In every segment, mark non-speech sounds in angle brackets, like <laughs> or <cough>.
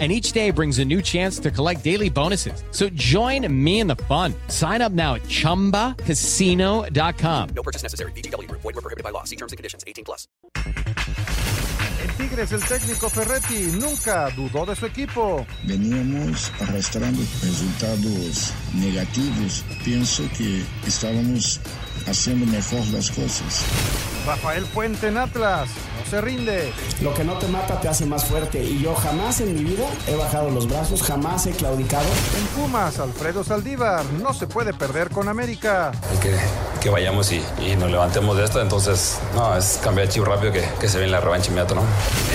and each day brings a new chance to collect daily bonuses. So join me in the fun. Sign up now at ChumbaCasino.com. No purchase necessary. BGW. Void were prohibited by law. See terms and conditions. 18 plus. En Tigres, el técnico Ferretti nunca dudó de su equipo. Veníamos arrastrando resultados negativos. Pienso que estábamos haciendo mejor las cosas. Rafael Puente en Atlas no se rinde. Lo que no te mata te hace más fuerte y yo jamás en mi vida he bajado los brazos, jamás he claudicado. En Pumas, Alfredo Saldívar no se puede perder con América. Hay que, que vayamos y, y, nos levantemos de esto, entonces no, es cambiar chivo rápido que, que se ve en la revancha inmediato, ¿no?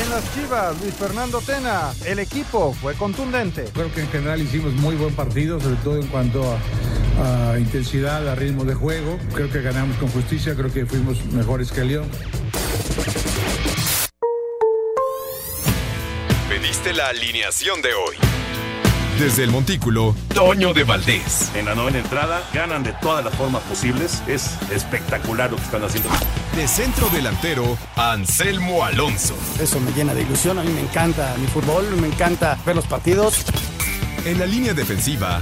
En las Chivas, Luis Fernando Tena, el equipo fue contundente. Creo que en general hicimos muy buen partido, sobre todo en cuanto a, a intensidad, a ritmo de juego. Creo que ganamos con justicia, creo que fuimos mejores que León. Pediste la alineación de hoy. Desde el Montículo, Toño de Valdés. En la novena entrada, ganan de todas las formas posibles. Es espectacular lo que están haciendo. De centro delantero, Anselmo Alonso. Eso me llena de ilusión. A mí me encanta mi fútbol, me encanta ver los partidos. En la línea defensiva,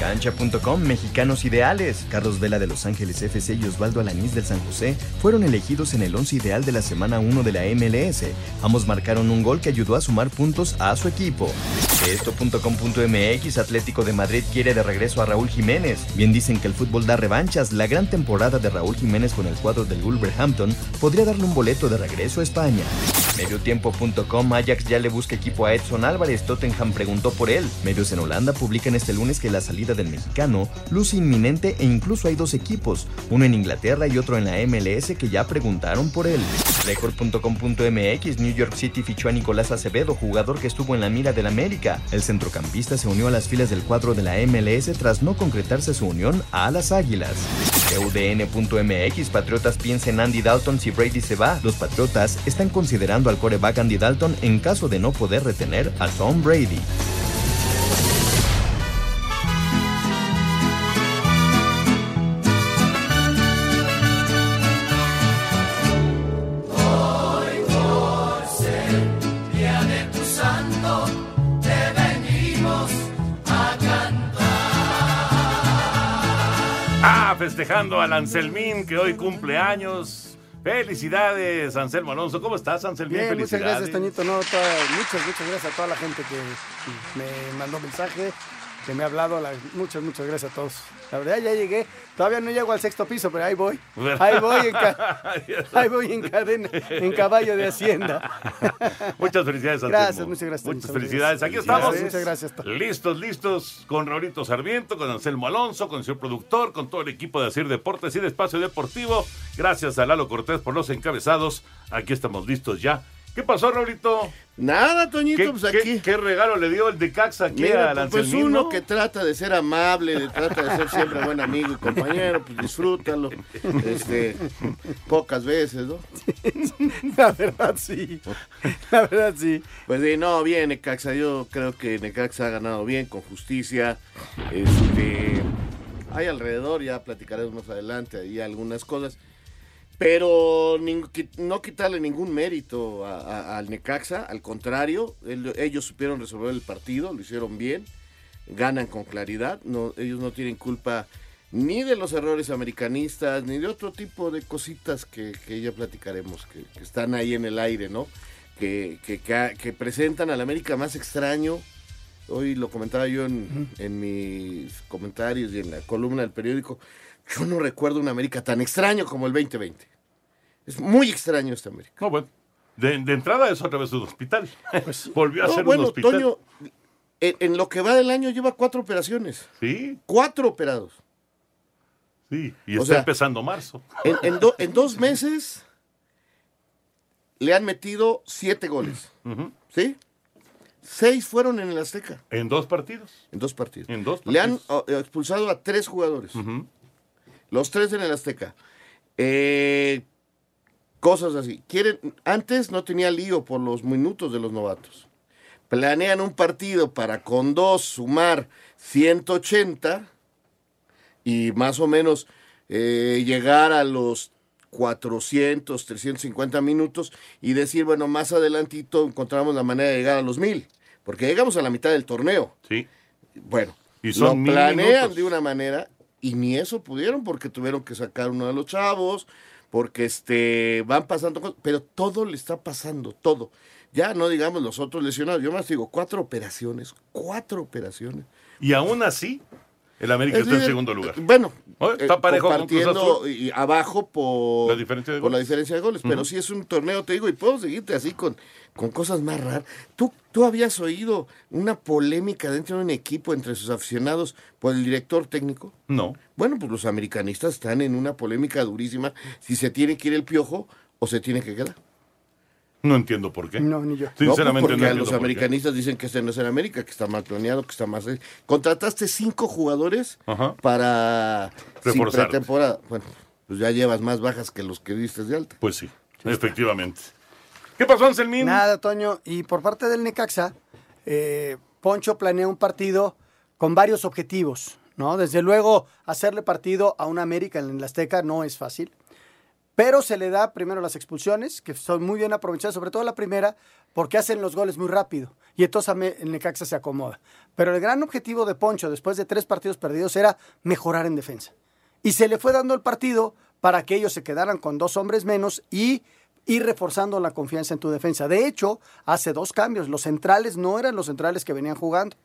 Cancha.com, mexicanos ideales. Carlos Vela de Los Ángeles FC y Osvaldo Alanís del San José fueron elegidos en el 11 ideal de la semana 1 de la MLS. Ambos marcaron un gol que ayudó a sumar puntos a su equipo. Esto.com.mx, Atlético de Madrid quiere de regreso a Raúl Jiménez. Bien dicen que el fútbol da revanchas. La gran temporada de Raúl Jiménez con el cuadro del Wolverhampton podría darle un boleto de regreso a España. Mediotiempo.com, Ajax ya le busca equipo a Edson Álvarez. Tottenham preguntó por él. Medios en Holanda publican este lunes que la salida del mexicano luce inminente e incluso hay dos equipos, uno en Inglaterra y otro en la MLS que ya preguntaron por él. Record.com.mx New York City fichó a Nicolás Acevedo, jugador que estuvo en la mira del América. El centrocampista se unió a las filas del cuadro de la MLS tras no concretarse su unión a las Águilas. UDN.mx Patriotas piensa en Andy Dalton si Brady se va. Los Patriotas están considerando al coreback Andy Dalton en caso de no poder retener a Tom Brady. Festejando al Anselmín que hoy cumple años. Felicidades, Anselmo Alonso. ¿Cómo estás, Anselmín? Bien, muchas Felicidades. gracias, Toñito. No, toda- muchas, muchas gracias a toda la gente que me mandó mensaje, que me ha hablado. la- muchas, muchas gracias a todos. La verdad, ya llegué. Todavía no llego al sexto piso, pero ahí voy. Ahí voy en, ca- <laughs> ahí voy en cadena, en caballo de Hacienda. <laughs> Muchas felicidades, Anselmo. Gracias, muchas gracias. Muchas felicidades. Aquí Felicidades. estamos. Muchas gracias. Listos, listos, con Raulito Sarmiento, con Anselmo Alonso, con el señor productor, con todo el equipo de Asir Deportes y de Espacio Deportivo. Gracias a Lalo Cortés por los encabezados. Aquí estamos listos ya. ¿Qué pasó, Raulito? Nada, Toñito, ¿Qué, pues aquí. qué regalo le dio el de Caxa aquí Mira, al pues Anselmín, uno no? que trata de ser amable, de- trata de ser siempre buen amigo y compañero, pues disfrútalo. Este, pocas veces, ¿no? <laughs> La verdad, sí. La verdad, sí. Pues sí, no, bien, Necaxa. Yo creo que Necaxa ha ganado bien, con justicia. Este, hay alrededor, ya platicaremos más adelante, ahí algunas cosas. Pero no quitarle ningún mérito a- a- al Necaxa, al contrario, el- ellos supieron resolver el partido, lo hicieron bien, ganan con claridad, no, ellos no tienen culpa ni de los errores americanistas, ni de otro tipo de cositas que, que ya platicaremos, que, que están ahí en el aire, ¿no? Que, que, que- que presentan al América más extraño. Hoy lo comentaba yo en, en mis comentarios y en la columna del periódico. Yo no recuerdo un América tan extraño como el 2020. Es muy extraño este América. No, bueno. De, de entrada es otra vez un hospital. <laughs> Volvió a No, ser bueno, un hospital. Toño, en, en lo que va del año lleva cuatro operaciones. Sí. Cuatro operados. Sí, y O está sea, empezando marzo. En, en do- en dos <laughs> meses le han metido siete goles. ¿Sí? Seis fueron en el Azteca, En dos partidos. en dos partidos. En dos Le han partidos. expulsado a tres jugadores. Ujú. Los tres en el Azteca. Eh, cosas así. Quieren, antes no tenía lío por los minutos de los novatos. Planean un partido para con dos sumar 180 y más o menos eh, llegar a los 400, 350 minutos y decir, bueno, más adelantito encontramos la manera de llegar a los 1000, porque llegamos a la mitad del torneo. Sí. Bueno, Y son lo planean minutos. de una manera y ni eso pudieron porque tuvieron que sacar uno de los chavos, porque este van pasando cosas, pero todo le está pasando, todo. Ya no digamos los otros lesionados, yo más digo, cuatro operaciones, cuatro operaciones. Y aún así, el América Es está en segundo lugar. Bueno, Oye, está eh, parejo con Cruz compartiendo y abajo por La diferencia de por la goles. diferencia de goles, pero sí es un torneo, te digo, y puedo seguirte así con, con cosas más raras. ¿Tú, tú habías oído una polémica dentro de un equipo entre sus aficionados por el director técnico? No. Bueno, pues los americanistas están en una polémica durísima si se tiene que ir el piojo o se tiene que quedar. No entiendo por qué. No, ni yo. Sinceramente, no, pues porque no a los por qué. americanistas dicen que este no es en América, que está mal planeado, que está más... Contrataste cinco jugadores Ajá. para sin Reforzarte. pretemporada. Bueno, pues ya llevas más bajas que los que diste de alta. Pues sí, efectivamente. ¿Qué pasó, Anselmín? Nada, Toño. Y por parte del Necaxa, eh, Poncho planea un partido con varios objetivos, ¿no? Desde luego, hacerle partido a un América en el Azteca no es fácil. Pero se le da primero las expulsiones, que son muy bien aprovechadas, sobre todo la primera, porque hacen los goles muy rápido. Y entonces el Necaxa se acomoda. Pero el gran objetivo de Poncho, después de tres partidos perdidos, era mejorar en defensa. Y se le fue dando el partido para que ellos se quedaran con dos hombres menos y ir reforzando la confianza en tu defensa. De hecho, hace dos cambios. Los centrales no eran los centrales que venían jugando.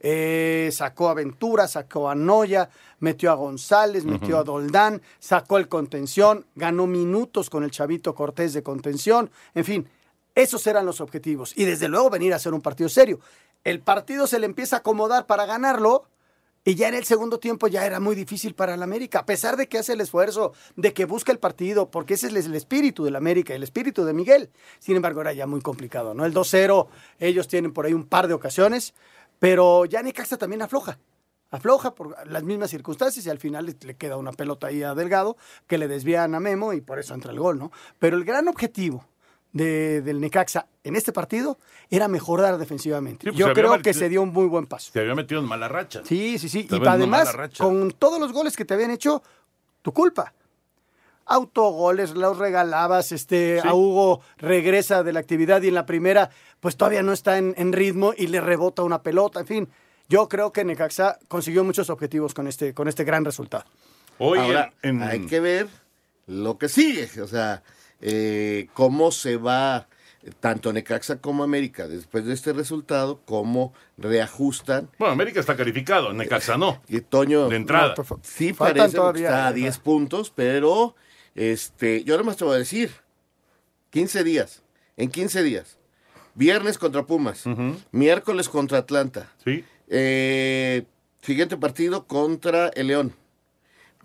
Eh, sacó a Ventura, sacó a Noya, metió a González, metió a Doldán, sacó el contención, ganó minutos con el Chavito Cortés de contención. En fin, esos eran los objetivos. Y desde luego venir a hacer un partido serio. El partido se le empieza a acomodar para ganarlo. Y ya en el segundo tiempo ya era muy difícil para el América, a pesar de que hace el esfuerzo, de que busca el partido, porque ese es el espíritu del América, el espíritu de Miguel. Sin embargo, era ya muy complicado, ¿no? El 2-0, ellos tienen por ahí un par de ocasiones, pero ya Necaxa también afloja. Afloja por las mismas circunstancias y al final le, le queda una pelota ahí a Delgado que le desvían a Memo y por eso entra el gol, ¿no? Pero el gran objetivo de- del Necaxa en este partido era mejorar defensivamente. Sí, pues, Yo creo que se dio un muy buen paso. Se había metido en mala racha. Sí, sí, sí. Y además, con todos los goles que te habían hecho, tu culpa. Autogoles, los regalabas, este, Sí. a Hugo regresa de la actividad y en la primera, pues todavía no está en, en ritmo y le rebota una pelota, en fin. Yo creo que Necaxa consiguió muchos objetivos con este, con este gran resultado. Hoy Ahora, en- en- hay que ver lo que sigue, o sea, eh, cómo se va eh, tanto Necaxa como América después de este resultado, cómo reajustan. Bueno, América está calificado, Necaxa no. Y Toño, De entrada. No, por favor. sí parece que está a ajá. 10 puntos, pero este, yo nomás te voy a decir, 15 días, en 15 días, viernes contra Pumas, miércoles contra Atlanta, Sí. eh, siguiente partido contra el León.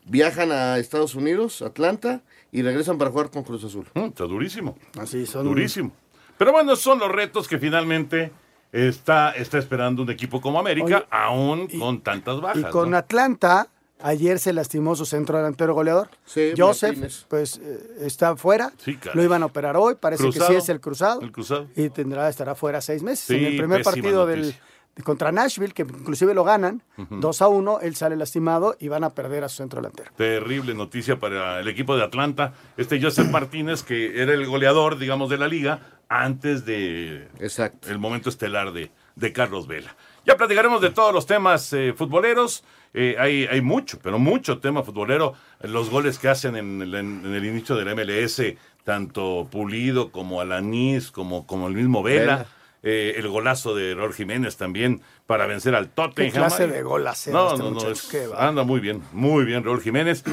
Viajan a Estados Unidos, Atlanta, y regresan para jugar con Cruz Azul. Mm, Está durísimo. Así son. Durísimo. Pero bueno, son los retos que finalmente está, está esperando un equipo como América, Oye, aún con tantas bajas. Y con ¿no? Atlanta, ayer se lastimó su centro delantero goleador. Sí, Joseph, Martínez. pues eh, está fuera. Sí. Lo iban a operar hoy, parece que sí es el cruzado. El cruzado. Y tendrá, estará fuera seis meses. Sí, en el primer partido noticia. de- contra Nashville, que inclusive lo ganan, 2 a 1, él sale lastimado y van a perder a su centro delantero. Terrible noticia para el equipo de Atlanta. Este Joseph Martínez, que era el goleador, digamos, de la liga, antes de Exacto. el momento estelar de, de Carlos Vela. Ya platicaremos de todos los temas eh, futboleros. Eh, hay, hay mucho, pero mucho tema futbolero. Los goles que hacen en el, en el inicio del MLS, tanto Pulido como Alanís, como, como el mismo Vela. Vela. Eh, el golazo de Raúl Jiménez también para vencer al Tottenham. Qué clase de gol hace No, este no, no, muchacho, es- anda muy bien, muy bien Raúl Jiménez.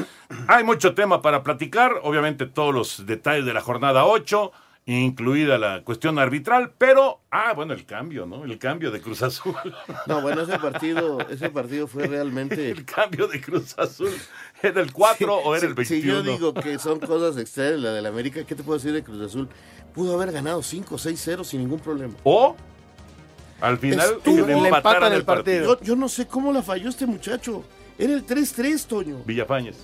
Hay mucho tema para platicar, obviamente todos los detalles de la jornada 8, incluida la cuestión arbitral, pero Ah, bueno, el cambio, ¿no? El cambio de Cruz Azul. <laughs> No, bueno, ese partido, ese partido fue realmente... <laughs> El cambio de Cruz Azul. ¿Era el 4 o era el 21? Si yo digo que son cosas extrañas la del América, ¿qué te puedo decir de Cruz Azul? Pudo haber ganado 5 6-0 sin ningún problema. O al final Estuvo- le empataron el partido. Yo, yo no sé cómo la falló este muchacho. Era el 3-3, Toño. Villafañez.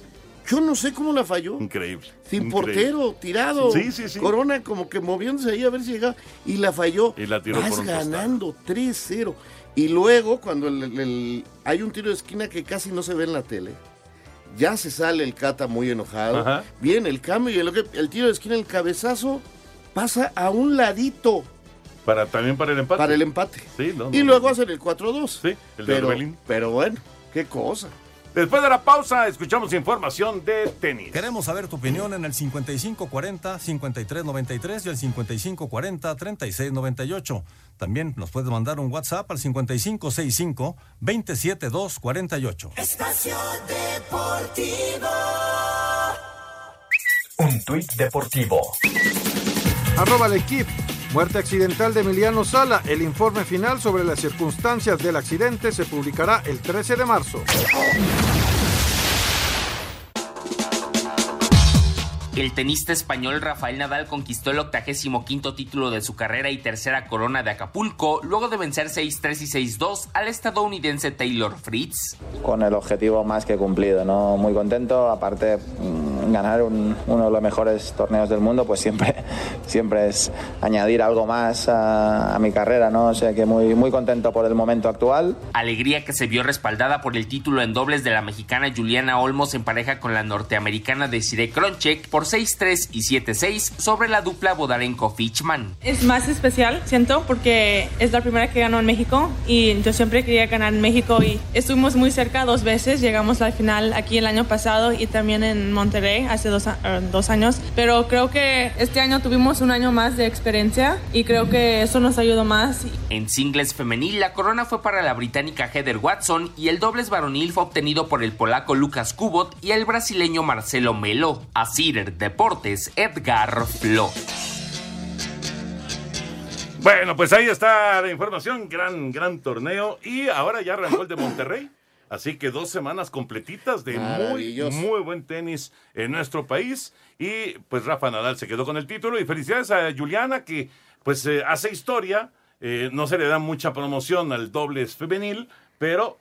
Yo no sé cómo la falló. Increíble. Sin increíble. portero, tirado. Sí, sí, sí. Corona como que moviéndose ahí a ver si llegaba. Y la falló. Y la tiró Vas por un costado. ganando 3-0. Y luego, cuando el- el- hay un tiro de esquina que casi no se ve en la tele, ya se sale el Cata muy enojado. Ajá. Viene el cambio y el, el tiro de esquina, el cabezazo, pasa a un ladito Para, también para el empate. para el empate. Sí, no, y luego no. hacen el 4-2. Sí, el de pero, pero bueno, qué cosa. Después de la pausa, escuchamos información de tenis. Queremos saber tu opinión en el 5540-5393 y el 5540-3698. También nos puedes mandar un WhatsApp al 5565-27248. Espacio Deportivo. Un tuit deportivo. Arroba el equipo. Muerte accidental de Emiliano Sala. El informe final sobre las circunstancias del accidente se publicará el 13 de marzo. El tenista español Rafael Nadal conquistó el 85 título de su carrera y tercera corona de Acapulco, luego de vencer 6-3 y 6-2 al estadounidense Taylor Fritz. con el objetivo más que cumplido, ¿no? Muy contento, aparte mm, ganar un- uno de los mejores torneos del mundo, pues siempre, <laughs> siempre es añadir algo más a, a mi carrera, ¿no? O sea que muy, muy contento por el momento actual. Alegría que se vio respaldada por el título en dobles de la mexicana Juliana Olmos en pareja con la norteamericana Desiree Kronchek por 6-3 y 7-6 sobre la dupla Bodarenko-Fitchman. Es más especial, siento, porque es la primera que ganó en México y yo siempre quería ganar en México y estuvimos muy cerca dos veces. Llegamos a la final aquí el año pasado y también en Monterrey hace dos, a- eh, dos años. Pero creo que este año tuvimos un año más de experiencia y creo que eso nos ayudó más. En singles femenil, la corona fue para la británica Heather Watson y el dobles varonil fue obtenido por el polaco Lucas Kubot y el brasileño Marcelo Melo. A Cider Deportes, Edgar Flo. Bueno, pues ahí está la información. Gran, gran torneo. Y ahora ya arrancó el de Monterrey. Así que dos semanas completitas de muy, muy buen tenis en nuestro país. Y pues Rafa Nadal se quedó con el título. Y felicidades a Juliana que pues eh, hace historia. Eh, no se le da mucha promoción al dobles femenil, pero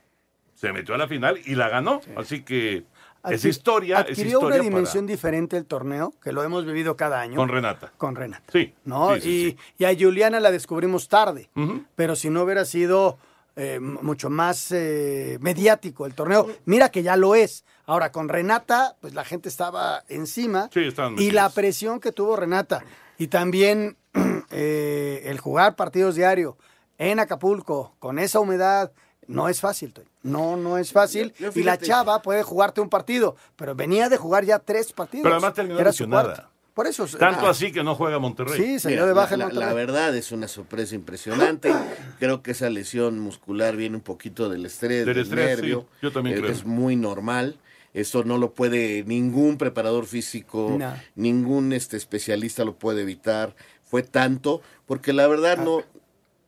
se metió a la final y la ganó. Así que es historia. Es Adquirió historia una dimensión diferente el torneo, que lo hemos vivido cada año. Con Renata. Con Renata. Sí. ¿no? sí, sí, y, a Juliana la descubrimos tarde, pero si no hubiera sido eh, mucho más eh, mediático el torneo, mira que ya lo es. Ahora, con Renata, pues la gente estaba encima Sí, estaban y la presión que tuvo Renata y también <clears throat> eh, el jugar partidos diario en Acapulco con esa humedad. No es fácil, Toño. No, no es fácil. Yo- yo y la chava puede jugarte un partido, pero venía de jugar ya tres partidos. Pero además terminó Era su lesionada. cuarto. Por eso. Tanto ah, así que no juega Monterrey. Sí, se dio de baja en la, la- Monterrey. la verdad es una sorpresa impresionante. <coughs> Creo que esa lesión muscular viene un poquito del estrés, Del del, estrés, sí, nervio. yo también Eh, creo. Es muy normal. Eso no lo puede ningún preparador físico, No. ningún este especialista lo puede evitar. Fue tanto, porque la verdad no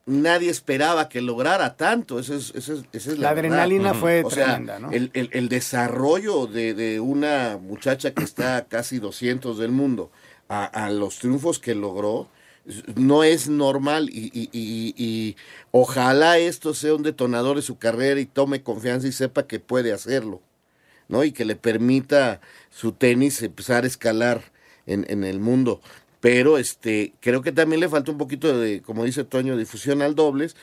nadie esperaba que lograra tanto. Eso es, eso es- esa es la, La verdad. adrenalina fue O sea, tremenda, ¿no? el, el- el desarrollo de, de una muchacha que está a <clears throat> casi 200 del mundo a, a los triunfos que logró no es normal y, y- y- y ojalá esto sea un detonador de su carrera y tome confianza y sepa que puede hacerlo, ¿no? Y que le permita su tenis empezar a escalar en, en el mundo. Pero este, creo que también le falta un poquito de, como dice Toño, difusión al dobles.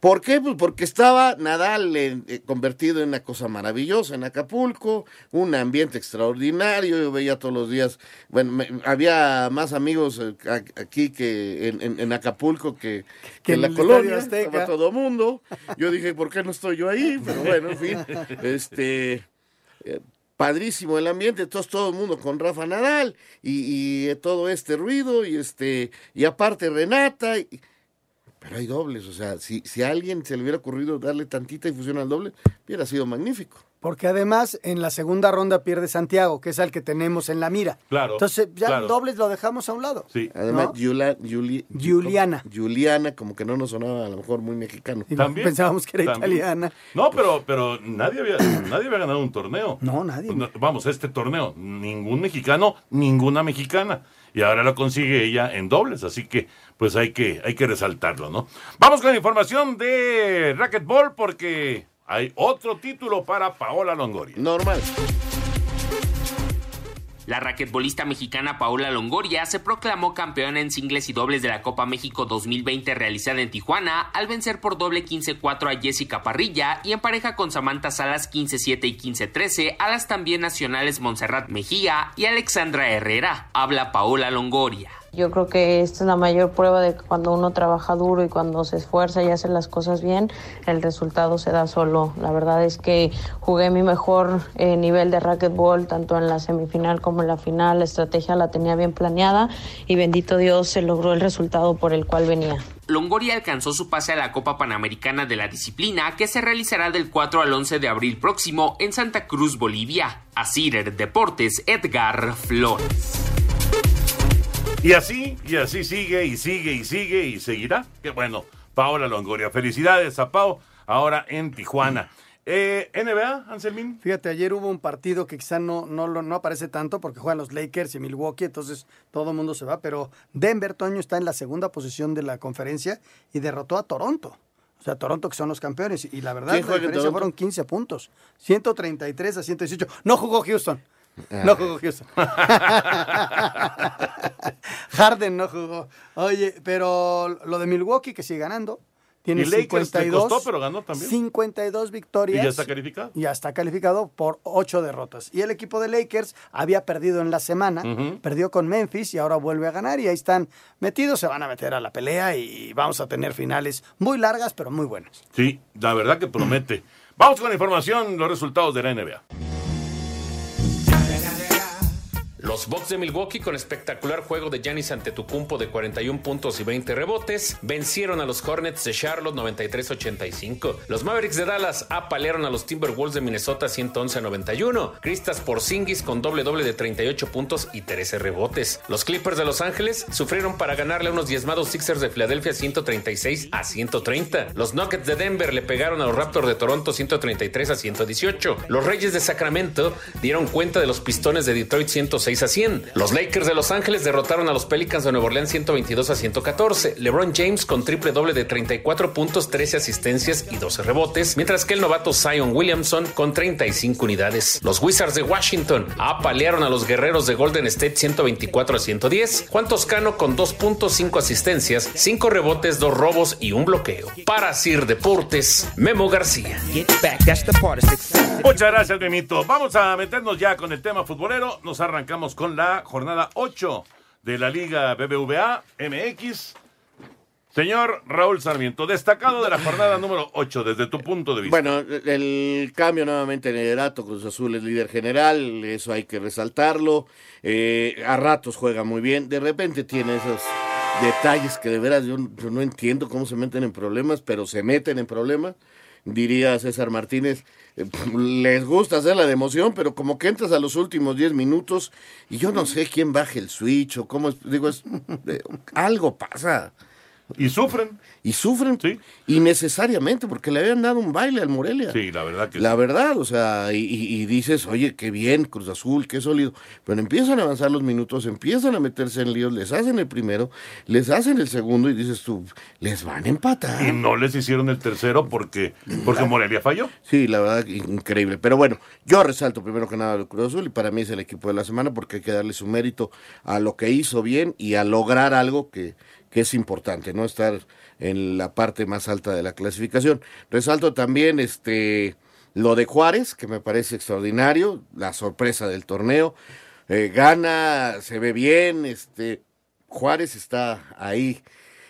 ¿Por qué? Pues porque estaba Nadal eh, convertido en una cosa maravillosa en Acapulco, un ambiente extraordinario. Yo veía todos los días, bueno, me- había más amigos eh, aquí que en, en- en Acapulco que, que en la colonia. Azteca. Estaba todo mundo. Yo dije, ¿por qué no estoy yo ahí? Pero bueno, en fin, <laughs> este. Padrísimo el ambiente, entonces todo el mundo con Rafa Nadal y, y, eh, todo este ruido y este y aparte Renata y- pero hay dobles, o sea, si, si a alguien se le hubiera ocurrido darle tantita difusión al doble, hubiera sido magnífico. Porque además en la segunda ronda pierde Santiago, que es el que tenemos en la mira. Claro. Entonces ya claro. dobles lo dejamos a un lado. Sí. Además, ¿No? Yula- Yuli- Juliana. Juliana, como que no nos sonaba a lo mejor muy mexicano. Y También, pensábamos que era también. italiana. No, pero, pero nadie, había, nadie había ganado un torneo. No, nadie. Vamos, este torneo, ningún mexicano, ninguna mexicana. Y ahora lo consigue ella en dobles, así que pues hay que, hay que resaltarlo, ¿no? Vamos con la información de Racquetball porque hay otro título para Paola Longoria. Normal. La raquetbolista mexicana Paola Longoria se proclamó campeona en singles y dobles de la Copa México 2020 realizada en Tijuana al vencer por doble 15-4 a Jessica Parrilla y en pareja con Samantha Salas 15-7 y 15-13 a las también nacionales Montserrat Mejía y Alexandra Herrera. Habla Paola Longoria. Yo creo que esta es la mayor prueba de que cuando uno trabaja duro y cuando se esfuerza y hace las cosas bien, el resultado se da solo. La verdad es que jugué mi mejor eh, nivel de racquetball tanto en la semifinal como en la final. La estrategia la tenía bien planeada y bendito Dios se logró el resultado por el cual venía. Longoria alcanzó su pase a la Copa Panamericana de la disciplina que se realizará del 4 al 11 de abril próximo en Santa Cruz, Bolivia. A Cider Deportes, Edgar Flores. Y así, y así sigue, y sigue, y sigue, y seguirá. Qué bueno, Paola Longoria. Felicidades a Pau, ahora en Tijuana. Eh, NBA, Anselmín. Fíjate, ayer hubo un partido que quizá no, no, no aparece tanto porque juegan los Lakers y Milwaukee, entonces todo el mundo se va, pero Denver, Toño, está en la segunda posición de la conferencia y derrotó a Toronto. O sea, Toronto que son los campeones. Y la verdad, ¿Quién la diferencia fueron 15 puntos. 133 a 118. No jugó Houston. No jugó Houston. <laughs> Harden no jugó. Oye, pero lo de Milwaukee que sigue ganando. Tiene Y Lakers le 52. costó, pero ganó también. 52 victorias. ¿Y ya está calificado? Ya está calificado por 8 derrotas. Y el equipo de Lakers había perdido en la semana, perdió con Memphis y ahora vuelve a ganar y ahí están metidos, se van a meter a la pelea y vamos a tener finales muy largas pero muy buenas. Sí, la verdad que promete. Vamos con la información, los resultados de la NBA. Los Bucks de Milwaukee, con espectacular juego de Giannis Antetokounmpo de 41 puntos y 20 rebotes, vencieron a los Hornets de Charlotte 93-85. Los Mavericks de Dallas apalearon a los Timberwolves de Minnesota 111-91. Cristas Porzingis con doble doble de 38 puntos y 13 rebotes. Los Clippers de Los Ángeles sufrieron para ganarle a unos diezmados Sixers de Filadelfia 136 a 130. Los Nuggets de Denver le pegaron a los Raptors de Toronto 133 a 118. Los Reyes de Sacramento dieron cuenta de los Pistones de Detroit 106 a 100. Los Lakers de Los Ángeles derrotaron a los Pelicans de Nueva Orleans 122 a 114. LeBron James con triple doble de 34 puntos, 13 asistencias y 12 rebotes, mientras que el novato Zion Williamson con 35 unidades. Los Wizards de Washington apalearon a los guerreros de Golden State 124 a 110. Juan Toscano con 2 puntos, 5 asistencias, 5 rebotes, 2 robos y un bloqueo. Para Sir Deportes, Memo García. Muchas gracias, Memito. Vamos a meternos ya con el tema futbolero. Nos arrancamos con la jornada 8 de la Liga BBVA MX. Señor Raúl Sarmiento, destacado de la jornada número 8 desde tu punto de vista. Bueno, el cambio nuevamente en liderato, Cruz Azul es líder general, eso hay que resaltarlo. Eh, a ratos juega muy bien, de repente tiene esos detalles que de veras yo, yo no entiendo cómo se meten en problemas, pero se meten en problemas. Diría César Martínez, eh, les gusta hacer la de emoción, pero como que entras a los últimos 10 minutos y yo no sé quién baje el switch o cómo, es- digo, es, eh, algo pasa. Y sufren. Y sufren. Innecesariamente, porque le habían dado un baile al Morelia. Sí, la verdad que La sí. verdad, o sea, y, y- y dices, oye, qué bien, Cruz Azul, qué sólido. Pero empiezan a avanzar los minutos, empiezan a meterse en líos, les hacen el primero, les hacen el segundo y dices tú, les van a empatar. Y no les hicieron el tercero porque, porque Morelia falló. Sí, la verdad, increíble. Pero bueno, yo resalto primero que nada al Cruz Azul y para mí es el equipo de la semana porque hay que darle su mérito a lo que hizo bien y a lograr algo que, que es importante, ¿no? Estar en la parte más alta de la clasificación. Resalto también este lo de Juárez, que me parece extraordinario, la sorpresa del torneo. Eh, gana, se ve bien, este Juárez está ahí.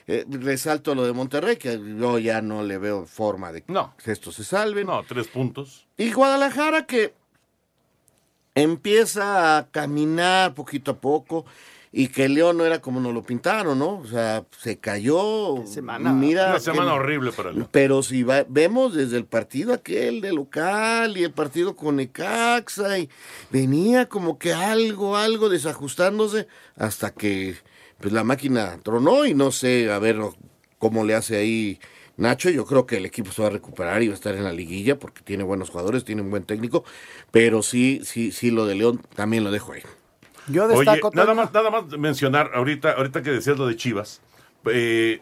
Eh, resalto lo de Monterrey, que yo ya no le veo forma de que esto se salve. No, tres puntos. Y Guadalajara que empieza a caminar poquito a poco y que León no era como nos lo pintaron, ¿no? O sea, se cayó. Mira, Una semana que- horrible para León. Pero si va- vemos desde el partido aquel de local y el partido con Necaxa, y venía como que algo, algo desajustándose hasta que pues la máquina tronó y no sé, a ver cómo le hace ahí Nacho. Yo creo que el equipo se va a recuperar y va a estar en la liguilla porque tiene buenos jugadores, tiene un buen técnico, pero sí, sí, sí, lo de León también lo dejo ahí. Yo Oye, destaco nada Toño, más, nada más mencionar, ahorita, ahorita que decías lo de Chivas, eh,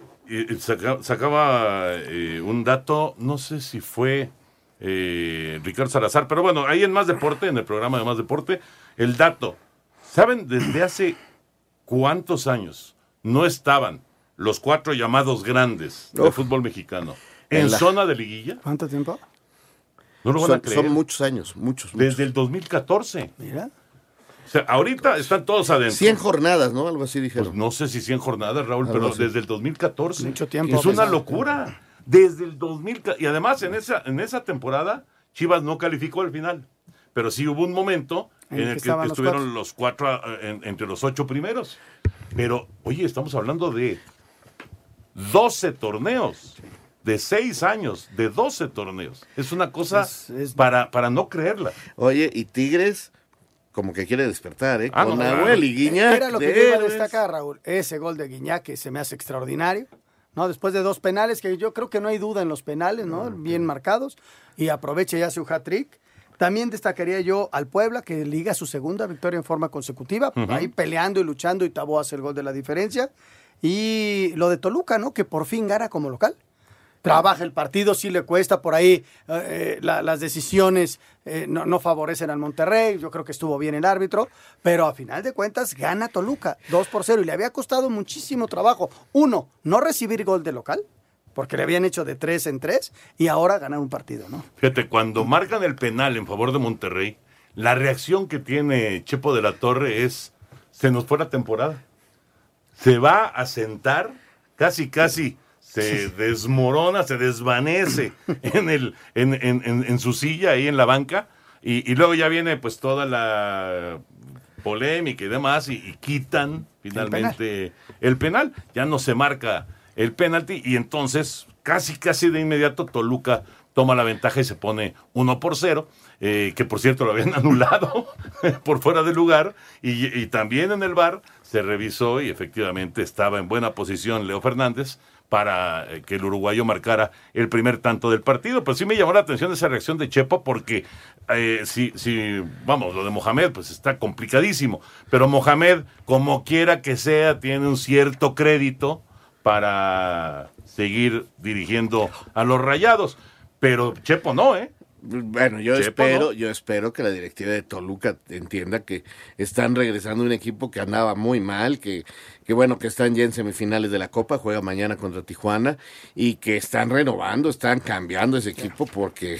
saca- sacaba eh, un dato, no sé si fue eh, Ricardo Salazar, pero bueno, ahí en Más Deporte, en el programa de Más Deporte, el dato. ¿Saben desde hace cuántos años no estaban los cuatro llamados grandes del Uf. fútbol mexicano en, En la- zona de liguilla? ¿Cuánto tiempo? No lo van a Son, creer. son muchos años, muchos. Desde el 2014. Mira. O sea, ahorita están todos adentro. 100 jornadas, ¿no? Algo así dijeron. Pues no sé si 100 jornadas, Raúl, Algo pero así. desde el 2014. Mucho tiempo. Es una Pesado. locura. Desde el 2000. Y además, en esa, en esa temporada, Chivas no calificó al final. Pero sí hubo un momento en, el que, los estuvieron los cuatro, ah, en- entre los ocho primeros. Pero, oye, estamos hablando de 12 torneos. De 6 años, de 12 torneos. Es una cosa Para, para no creerla. Oye, y Tigres, como que quiere despertar, ¿eh? Ah, Con no, Nahuel y Guiñac. Era lo que yo iba a destacar, Raúl. Ese gol de Guiñac que se me hace extraordinario. ¿no? Después de dos penales, que yo creo que no hay duda en los penales, ¿no? Bien marcados. Y aprovecha ya su hat-trick. También destacaría yo al Puebla, que liga su segunda victoria en forma consecutiva. Ahí peleando y luchando, y Tabó hace el gol de la diferencia. Y lo de Toluca, ¿no? Que por fin gana como local. Trabaja el partido, sí le cuesta por ahí. eh, la- las decisiones eh, no, no favorecen al Monterrey. Yo creo que estuvo bien el árbitro. Pero a final de cuentas gana Toluca 2 por 0. Y le había costado muchísimo trabajo. Uno, no recibir gol de local, porque le habían hecho de 3 en 3. Y ahora ganar un partido, ¿no? Fíjate, cuando marcan el penal en favor de Monterrey, la reacción que tiene Chepo de la Torre es, se nos fue la temporada. Se va a sentar, casi, casi se desmorona, se desvanece <laughs> en, el, en, en- en- en su silla, ahí en la banca, y, y luego ya viene pues toda la polémica y demás, y, y quitan finalmente el penal. Ya no se marca el penalti, y entonces casi, casi de inmediato Toluca toma la ventaja y se pone 1 por 0, eh, que por cierto lo habían <laughs> anulado <laughs> por fuera de lugar, y, y también en el bar se revisó y efectivamente estaba en buena posición Leo Fernández para eh, que el uruguayo marcara el primer tanto del partido. Pero sí me llamó la atención esa reacción de Chepo porque eh, si, si, vamos, lo de Mohamed pues está complicadísimo. Pero Mohamed, como quiera que sea, tiene un cierto crédito para seguir dirigiendo a los rayados. Pero Chepo no, ¿eh? Bueno, yo Chepo, espero, ¿no? yo espero que la directiva de Toluca entienda que están regresando un equipo que andaba muy mal, que, que bueno, que están ya en semifinales de la Copa, juega mañana contra Tijuana, y que están renovando, están cambiando ese equipo porque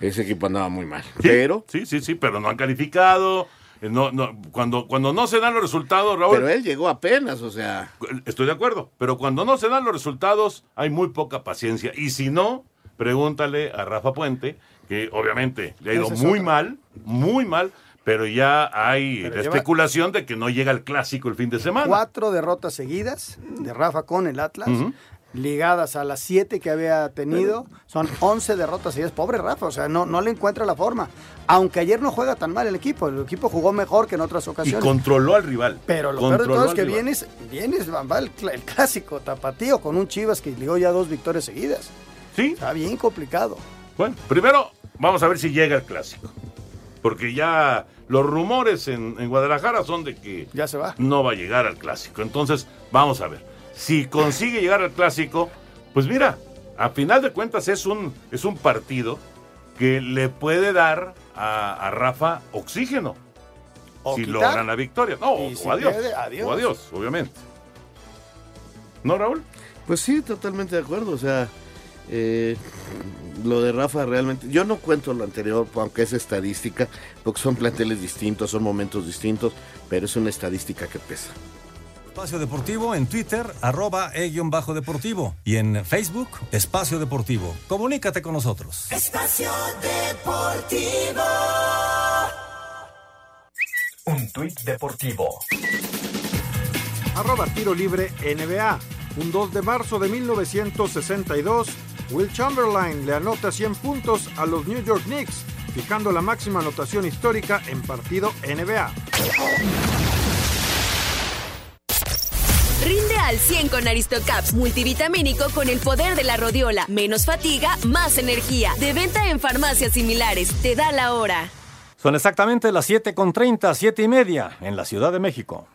ese equipo andaba muy mal. Pero, Sí, sí, sí, pero no han calificado. eh, No, no, cuando, cuando no se dan los resultados, Raúl. pero él llegó apenas, o sea. Estoy de acuerdo, pero cuando no se dan los resultados hay muy poca paciencia. Y si no, pregúntale a Rafa Puente, que obviamente le ha ido Esa muy mal, muy mal, pero ya hay Pero la lleva- especulación de que no llega el clásico el fin de semana. Cuatro derrotas seguidas de Rafa con el Atlas. Ligadas a las siete que había tenido, son 11 derrotas seguidas. Pobre Rafa, o sea, no, no le encuentra la forma. Aunque ayer no juega tan mal el equipo, el equipo jugó mejor que en otras Y ocasiones. controló al rival. Pero lo peor de todo es que rival. vienes, vienes, va el clásico tapatío con un Chivas que ligó ya dos victorias seguidas. Sí. Está bien complicado. Bueno, primero vamos a ver si llega el clásico. Porque ya los rumores en, en Guadalajara son de que ya se va. no va a llegar al clásico. Entonces, vamos a ver. Si consigue llegar al clásico, pues mira, a final de cuentas es un, es un partido que le puede dar a, a Rafa oxígeno. O si quitar. logran la victoria. No, o si adiós. pierde, adiós. O adiós, obviamente. ¿No, Raúl? Pues sí, totalmente de acuerdo. O sea, eh, lo de Rafa realmente. Yo no cuento lo anterior, aunque es estadística, porque son planteles distintos, son momentos distintos, pero es una estadística que pesa. Espacio Deportivo en Twitter, arroba e-bajo deportivo. Y en Facebook, Espacio Deportivo. Comunícate con nosotros. Espacio Deportivo. Un tuit deportivo. arroba tiro libre NBA. Un 2 de marzo de 1962, Will Chamberlain le anota 100 puntos a los New York Knicks, fijando la máxima anotación histórica en partido NBA. Rinde al 100 con Aristocaps multivitamínico con el poder de la rodiola. Menos fatiga, más energía. De venta en farmacias similares. Te da la hora. Son exactamente las 7.30, 7 y media en la Ciudad de México.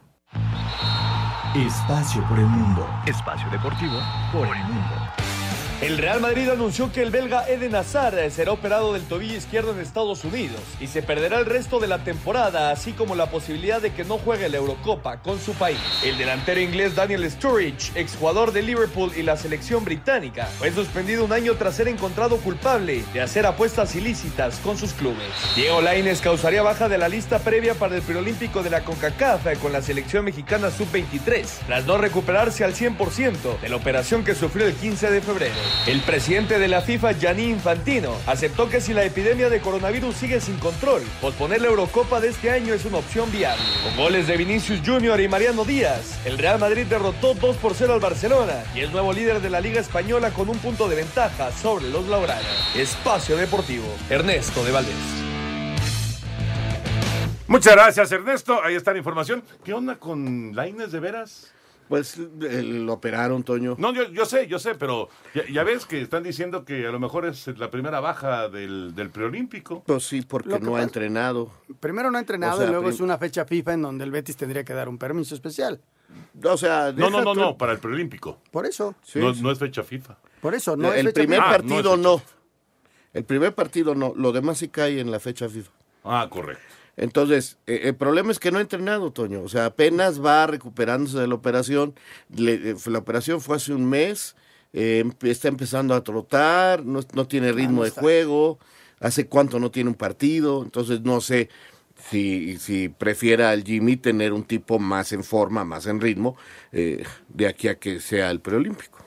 Espacio por el mundo. Espacio deportivo por el mundo. El Real Madrid anunció que el belga Eden Hazard será operado del tobillo izquierdo en Estados Unidos y se perderá el resto de la temporada, así como la posibilidad de que no juegue la Eurocopa con su país. El delantero inglés Daniel Sturridge, exjugador de Liverpool y la selección británica, fue suspendido un año tras ser encontrado culpable de hacer apuestas ilícitas con sus clubes. Diego Lainez causaría baja de la lista previa para el preolímpico de la CONCACAF con la selección mexicana sub-23, tras no recuperarse al 100% de la operación que sufrió el 15 de febrero. El presidente de la FIFA, Gianni Infantino, aceptó que si la epidemia de coronavirus sigue sin control, posponer la Eurocopa de este año es una opción viable. Con goles de Vinicius Junior y Mariano Díaz, el Real Madrid derrotó 2 por 0 al Barcelona y es nuevo líder de la Liga Española con un punto de ventaja sobre los Laurana. Espacio Deportivo, Ernesto de Valdés. Muchas gracias, Ernesto. Ahí está la información. ¿Qué onda con Laines de veras? Pues lo operaron, Toño. No, yo, yo sé, yo sé, pero ya, ya ves que están diciendo que a lo mejor es la primera baja del, del preolímpico. Pues sí, porque no ha entrenado. Primero no ha entrenado O sea, y luego prim- es una fecha FIFA en donde el Betis tendría que dar un permiso especial. O sea, No, no, no, no, para el preolímpico. Por eso. no, no es fecha FIFA. Por eso, no es el fecha primer FIFA. partido no, El primer partido no. Lo demás sí cae en la fecha FIFA. Ah, correcto. Entonces, eh, el problema es que no ha entrenado, Toño. O sea, apenas va recuperándose de la operación. Le- eh, la operación fue hace un mes. eh, está empezando a trotar. No, no tiene ritmo de juego. Hace cuánto no tiene un partido. Entonces, no sé si, si prefiera al Jimmy tener un tipo más en forma, más en ritmo, eh, de aquí a que sea el preolímpico.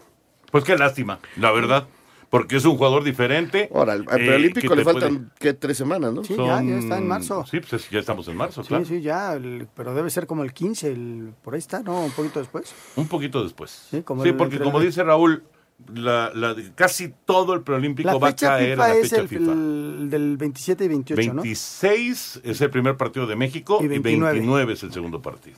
Pues qué lástima, la verdad. Porque es un jugador diferente. Ahora, al, eh, preolímpico le puede- faltan, ¿qué? Tres semanas, ¿no? Sí, ya, ya está en marzo. Sí, pues es- ya estamos en marzo, Sí, claro. sí, ya, el- pero debe ser como el 15, el, por ahí está, ¿no? Un poquito después. Un poquito después. Sí, como Sí, el- porque como el- dice Raúl, la, la- casi todo el preolímpico va a caer FIFA a la es fecha el, FIFA. el del 27 y 28, ¿no? 26 es el primer partido de México Y y 29. 29, es el segundo partido.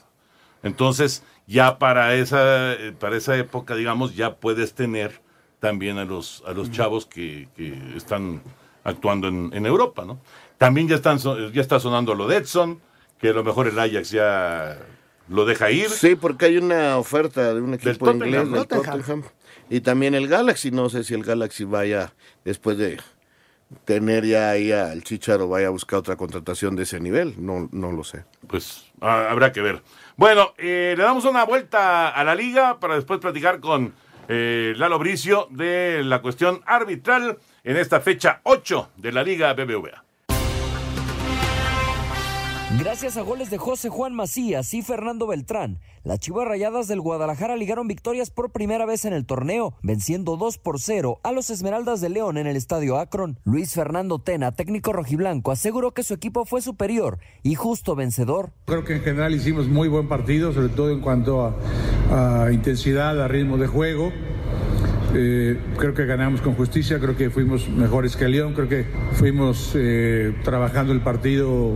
Entonces, ya para esa, eh, para esa época, digamos, ya puedes tener también a los, a los chavos que, que están actuando en, en Europa, ¿no? También ya, están, ya está sonando lo de Edson, que a lo mejor el Ajax ya lo deja ir. Sí, porque hay una oferta de un equipo inglés Tottenham. Tottenham. Y también el Galaxy, no sé si el Galaxy vaya, después de tener ya ahí al Chicharo, vaya a buscar otra contratación de ese nivel, no, no lo sé. Pues ah, habrá que ver. Bueno, eh, le damos una vuelta a la liga para después platicar con eh, Lalo de la cuestión arbitral en esta fecha 8 de la Liga BBVA. Gracias a goles de José Juan Macías y Fernando Beltrán, las Chivas Rayadas del Guadalajara ligaron victorias por primera vez en el torneo, venciendo 2 por 0 a los Esmeraldas de León en el Estadio Akron. Luis Fernando Tena, técnico rojiblanco, aseguró que su equipo fue superior y justo vencedor. Creo que en general hicimos muy buen partido, sobre todo en cuanto a, intensidad, a ritmo de juego. Eh, creo que ganamos con justicia, creo que fuimos mejores que León, creo que fuimos eh, trabajando el partido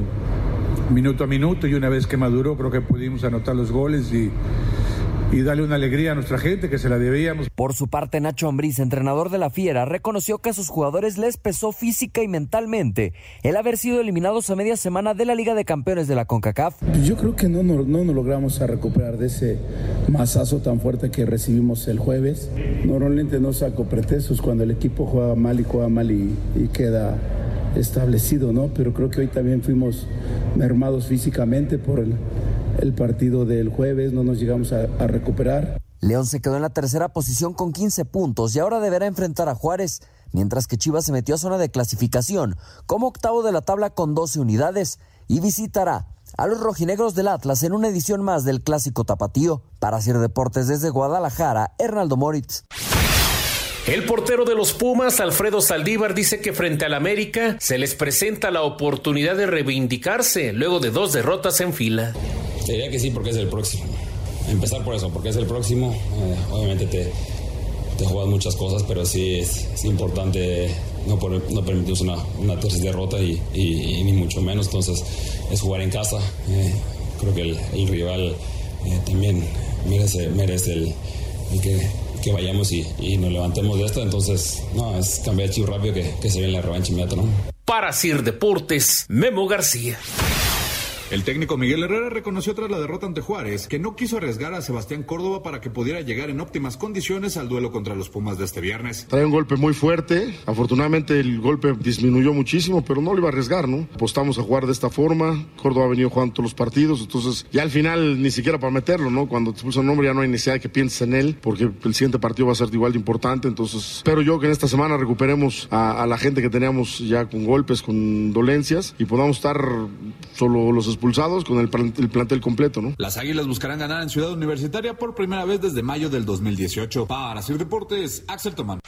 minuto a minuto y una vez que maduró creo que pudimos anotar los goles y, y darle una alegría a nuestra gente que se la debíamos. Por su parte, Nacho Ambriz, entrenador de la Fiera, reconoció que a sus jugadores les pesó física y mentalmente el haber sido eliminados a media semana de la Liga de Campeones de la CONCACAF. Yo creo que no, no, no nos logramos a recuperar de ese masazo tan fuerte que recibimos el jueves. Normalmente no saco pretextos cuando el equipo juega mal y juega mal y, y queda establecido, ¿no? Pero creo que hoy también fuimos mermados físicamente por el, partido del jueves, no nos llegamos a, a recuperar. León se quedó en la tercera posición con 15 puntos y ahora deberá enfrentar a Juárez, mientras que Chivas se metió a zona de clasificación como octavo de la tabla con 12 unidades y visitará a los rojinegros del Atlas en una edición más del Clásico Tapatío. Para hacer deportes desde Guadalajara, Hernaldo Moritz. El portero de los Pumas, Alfredo Saldívar, dice que frente al América se les presenta la oportunidad de reivindicarse luego de dos derrotas en fila. Diría que sí, porque es el próximo. empezar por eso, porque es el próximo. Eh, obviamente te, te juegas muchas cosas, pero sí es, importante no, no permitirnos una, una tercera derrota y, ni mucho menos. Entonces es jugar en casa. Eh, creo que el, rival eh, también merece, el que, que vayamos y, y nos levantemos de esto. Entonces, no, es cambiar de chip rápido que, que se viene la revancha inmediata, ¿no? Para Sir Deportes, Memo García. El técnico Miguel Herrera reconoció tras la derrota ante Juárez que no quiso arriesgar a Sebastián Córdoba para que pudiera llegar en óptimas condiciones al duelo contra los Pumas de este viernes. Trae un golpe muy fuerte. Afortunadamente el golpe disminuyó muchísimo, pero no lo iba a arriesgar, ¿no? Apostamos a jugar de esta forma. Córdoba ha venido jugando todos los partidos, entonces ya al final ni siquiera para meterlo, ¿no? Cuando te puso el nombre ya no hay necesidad de que pienses en él, porque el siguiente partido va a ser igual de importante. Entonces espero yo que en esta semana recuperemos a, a la gente que teníamos ya con golpes, con dolencias y podamos estar solo los expulsados con el, el plantel completo, ¿no? Las Águilas buscarán ganar en Ciudad Universitaria por primera vez desde mayo del 2018. Para Sir Deportes, Axel Tomán.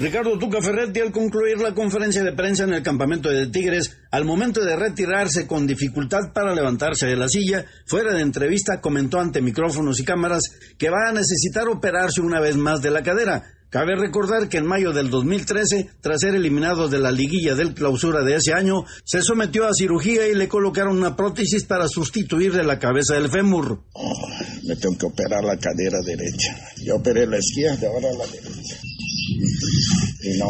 Ricardo Tuca Ferretti al concluir la conferencia de prensa en el campamento de Tigres, al momento de retirarse con dificultad para levantarse de la silla, fuera de entrevista comentó ante micrófonos y cámaras que va a necesitar operarse una vez más de la cadera. Cabe recordar que en mayo del 2013, tras ser eliminado de la liguilla del clausura de ese año, se sometió a cirugía y le colocaron una prótesis para sustituirle la cabeza del fémur. Me tengo que operar la cadera derecha. Yo operé la izquierda, ahora la derecha. Y no,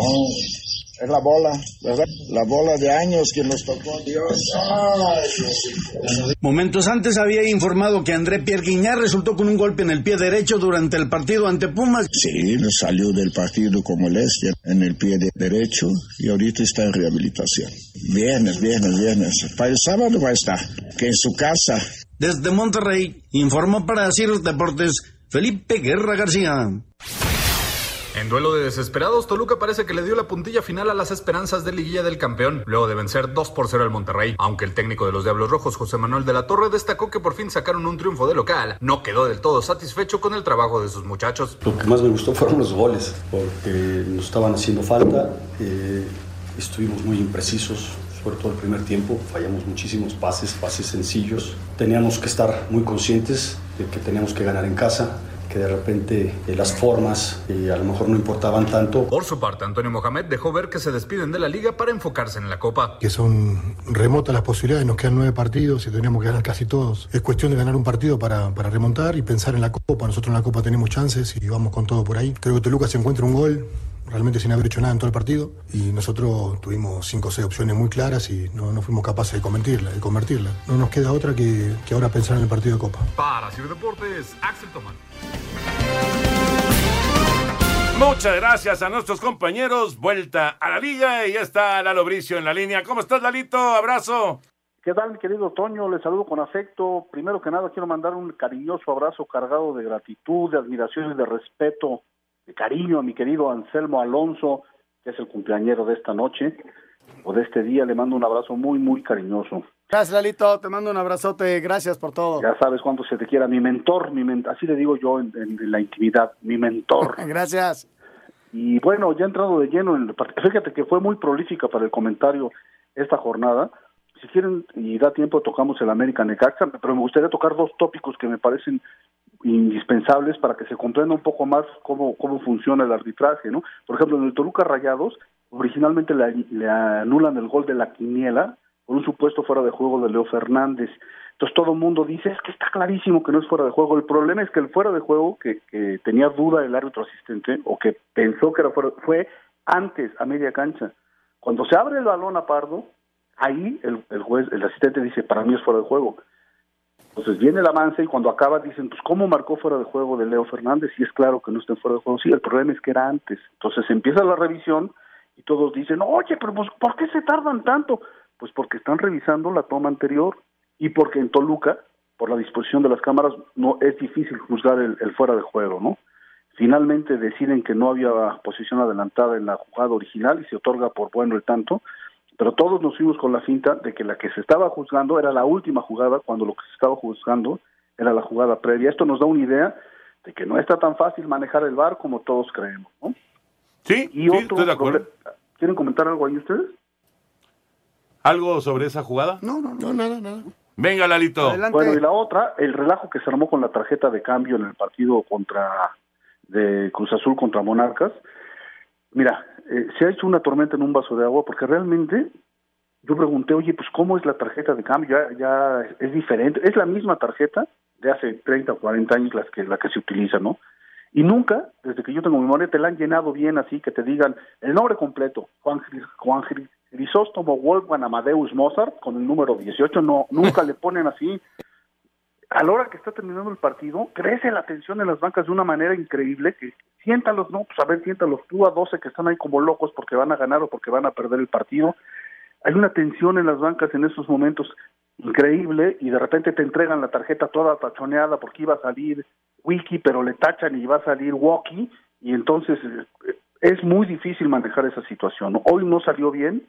es la bola, ¿verdad? La bola de años que nos tocó Dios. Ay. Momentos antes había informado que André Pierre Guiñar resultó con un golpe en el pie derecho durante el partido ante Pumas. Sí, salió del partido como el este, en el pie de- derecho y ahorita está en rehabilitación. Viernes, viernes, viernes. Para el sábado va a estar, que en su casa. Desde Monterrey, informó para Sir Deportes Felipe Guerra García. En duelo de desesperados, Toluca parece que le dio la puntilla final a las esperanzas de liguilla del campeón, luego de vencer 2 por 0 al Monterrey. Aunque el técnico de los Diablos Rojos, José Manuel de la Torre, destacó que por fin sacaron un triunfo de local, no quedó del todo satisfecho con el trabajo de sus muchachos. Lo que más me gustó <laughs> fueron los goles, porque nos estaban haciendo falta, eh, estuvimos muy imprecisos, sobre todo el primer tiempo, fallamos muchísimos pases, pases sencillos. Teníamos que estar muy conscientes de que teníamos que ganar en casa, que de repente eh, las formas eh, a lo mejor no importaban tanto. Por su parte, Antonio Mohamed dejó ver que se despiden de la liga para enfocarse en la Copa. que son remotas las posibilidades, nos quedan nueve partidos y tenemos que ganar casi todos. Es cuestión de ganar un partido para, para remontar y pensar en la Copa. Nosotros en la Copa tenemos chances y vamos con todo por ahí. Creo que Toluca se encuentra un gol, realmente sin haber hecho nada en todo el partido, y nosotros tuvimos cinco o seis opciones muy claras y no, no fuimos capaces de convertirla, de convertirla. No nos queda otra que, que ahora pensar en el partido de Copa. Para Sir Deportes, Axel Tomán. Muchas gracias a nuestros compañeros. Vuelta a la liga y ya está Lalo Bricio en la línea. ¿Cómo estás, Lalito? Abrazo. ¿Qué tal, mi querido Toño? Les saludo con afecto. Primero que nada, quiero mandar un cariñoso abrazo cargado de gratitud, de admiración y de respeto, de cariño a mi querido Anselmo Alonso, que es el cumpleañero de esta noche o de este día. Le mando un abrazo muy, muy cariñoso. Gracias, Lalito. Te mando un abrazote. Gracias por todo. Ya sabes cuánto se te quiera. Mi mentor, mi men- así le digo yo en, en- en la intimidad, mi mentor. <laughs> Gracias. Y bueno, ya he entrado de lleno en el partido. Fíjate que fue muy prolífica para el comentario esta jornada. Si quieren y da tiempo, tocamos el América Necaxa, pero me gustaría tocar dos tópicos que me parecen indispensables para que se comprenda un poco más cómo, cómo funciona el arbitraje, ¿no? Por ejemplo, en el Toluca Rayados, originalmente le, anulan el gol de la quiniela por un supuesto fuera de juego de Leo Fernández. Entonces todo el mundo dice, es que está clarísimo que no es fuera de juego. El problema es que el fuera de juego que, que tenía duda el árbitro asistente o que pensó que era fuera, fue antes, a media cancha. Cuando se abre el balón a Pardo, ahí el, el juez, el asistente dice, para mí es fuera de juego. Entonces viene el avance y cuando acaba dicen, pues ¿cómo marcó fuera de juego de Leo Fernández? Y es claro que no está fuera de juego. Sí, el problema es que era antes. Entonces empieza la revisión y todos dicen, oye, pero pues, ¿por qué se tardan tanto? Pues porque están revisando la toma anterior y porque en Toluca, por la disposición de las cámaras, no es difícil juzgar el, el fuera de juego, ¿no? Finalmente deciden que no había posición adelantada en la jugada original y se otorga por bueno el tanto, pero todos nos fuimos con la finta de que la que se estaba juzgando era la última jugada, cuando lo que se estaba juzgando era la jugada previa. Esto nos da una idea de que no está tan fácil manejar el VAR como todos creemos, ¿no? Sí, y sí, otro estoy de acuerdo. proble- ¿Quieren comentar algo ahí ustedes? ¿Algo sobre esa jugada? No, no, no, nada, nada. Venga, Lalito. Bueno, y la otra, el relajo que se armó con la tarjeta de cambio en el partido contra de Cruz Azul contra Monarcas. Mira, eh, se ha hecho una tormenta en un vaso de agua porque realmente yo pregunté, oye, pues ¿cómo es la tarjeta de cambio? Ya, ya es diferente, es la misma tarjeta de hace 30 o 40 años las que, la que se utiliza, ¿no? Y nunca, desde que yo tengo memoria, te la han llenado bien así, que te digan el nombre completo, Juan, Juan Gris- Grisóstomo Wolfgang Amadeus Mozart, con el número 18, no, nunca le ponen así. A la hora que está terminando el partido, crece la tensión en las bancas de una manera increíble, que siéntalos, no, pues a ver, siéntalos tú a 12 que están ahí como locos porque van a ganar o porque van a perder el partido. Hay una tensión en las bancas en esos momentos increíble y de repente te entregan la tarjeta toda tachoneada porque iba a salir wiki, pero le tachan y va a salir walkie y entonces eh, es muy difícil manejar esa situación. Hoy no salió bien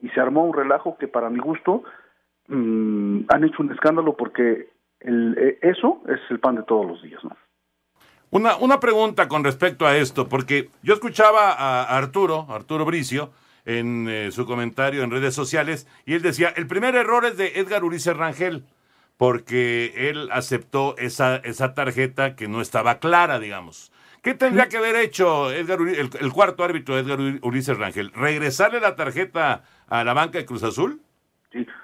y se armó un relajo que para mi gusto mm, han hecho un escándalo porque el, eh, eso es el pan de todos los días. ¿no? Una, una pregunta con respecto a esto, porque yo escuchaba a Arturo, Arturo Bricio, en eh, su comentario en redes sociales, y él decía, el primer error es de Edgar Ulises Rangel, porque él aceptó esa, esa tarjeta que no estaba clara, digamos. ¿Qué tendría que haber hecho Edgar Uri- el, el cuarto árbitro Edgar Ulises Rangel? ¿Regresarle la tarjeta a la banca de Cruz Azul?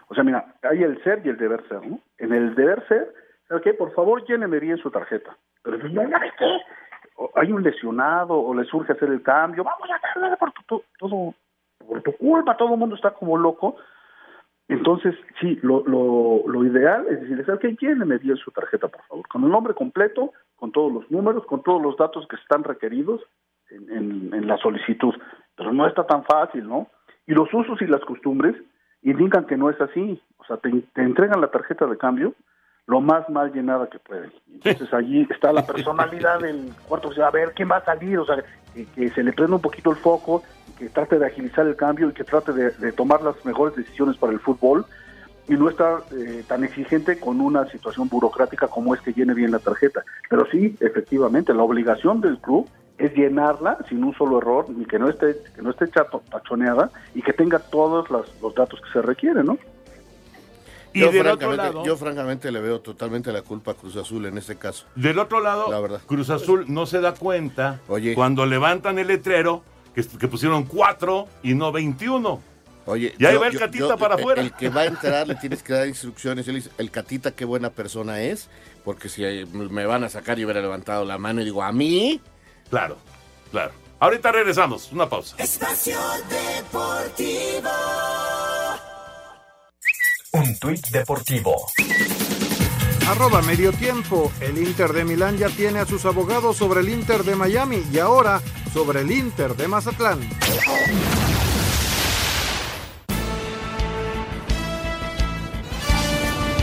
O sea, mira, hay el ser y el deber ser, ¿no? En el deber ser, ¿sabe qué? Por favor, lléneme bien su tarjeta. Pero ¿sabes qué? O hay un lesionado o le surge hacer el cambio, vamos a hacerlo por tu, todo, por tu culpa, todo el mundo está como loco. Entonces, sí, lo, lo, lo ideal es decirle, ¿sabes qué? Lléneme bien su tarjeta, por favor, con el nombre completo, con todos los números, con todos los datos que están requeridos en- en la solicitud. Pero no está tan fácil, ¿no? Y los usos y las costumbres indican que no es así. O sea, te, te entregan la tarjeta de cambio lo más mal llenada que pueden. Entonces <laughs> allí está la personalidad del cuarto, o sea, a ver quién va a salir, o sea, que, que se le prenda un poquito el foco, que trate de agilizar el cambio y que trate de, de tomar las mejores decisiones para el fútbol y no estar eh, tan exigente con una situación burocrática como es que llene bien la tarjeta. Pero sí, efectivamente, la obligación del club es llenarla sin un solo error y que no esté que no esté chato- tachoneada y que tenga todos las- los datos que se requieren, ¿no? Y yo, del otro francamente, lado- yo francamente le veo totalmente la culpa a Cruz Azul en este caso. Del otro lado, La verdad. Cruz Azul no se da cuenta cuando levantan el letrero que, que pusieron cuatro y no 21. Oye, Y ahí yo- va el yo- catita yo- para afuera. El que va a entrar le tienes que dar <laughs> instrucciones. Él dice, el catita qué buena persona es, porque si me van a sacar y hubiera levantado la mano y digo, ¿a mí? Claro, claro. Ahorita regresamos, una pausa. Espacio Deportivo. Un tuit deportivo. Arroba medio tiempo. El Inter de Milán ya tiene a sus abogados sobre el Inter de Miami y ahora sobre el Inter de Mazatlán.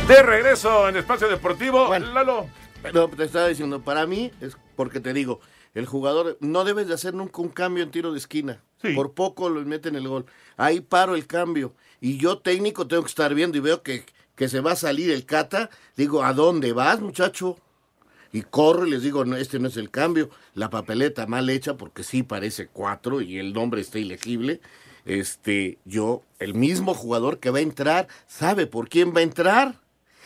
De regreso en Espacio Deportivo, Lalo. Pero te estaba diciendo, para mí es porque te digo, el jugador no debes de hacer nunca un cambio en tiro de esquina. Por poco lo meten el gol. Ahí paro el cambio. Y yo técnico tengo que estar viendo y veo que, que se va a salir el cata. Digo, ¿a dónde vas, muchacho? Y corro y les digo, no, este no es el cambio. La papeleta mal hecha porque sí parece cuatro y el nombre está ilegible. Este, yo, el mismo jugador que va a entrar, sabe por quién va a entrar.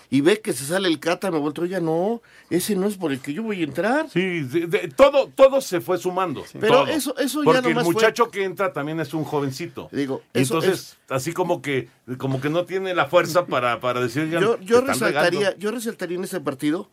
Y ve que se sale el cata, me vuelto, ya no, ese no es por el que yo voy a entrar. Sí, de- de- todo, todo se fue sumando. Pero todo. eso- eso ya Porque el fue- muchacho que entra también es un jovencito. Digo, eso entonces, así como que, como que no tiene la fuerza para, para decir ya Yo, yo "Te están resaltaría, regando". yo resaltaría en ese partido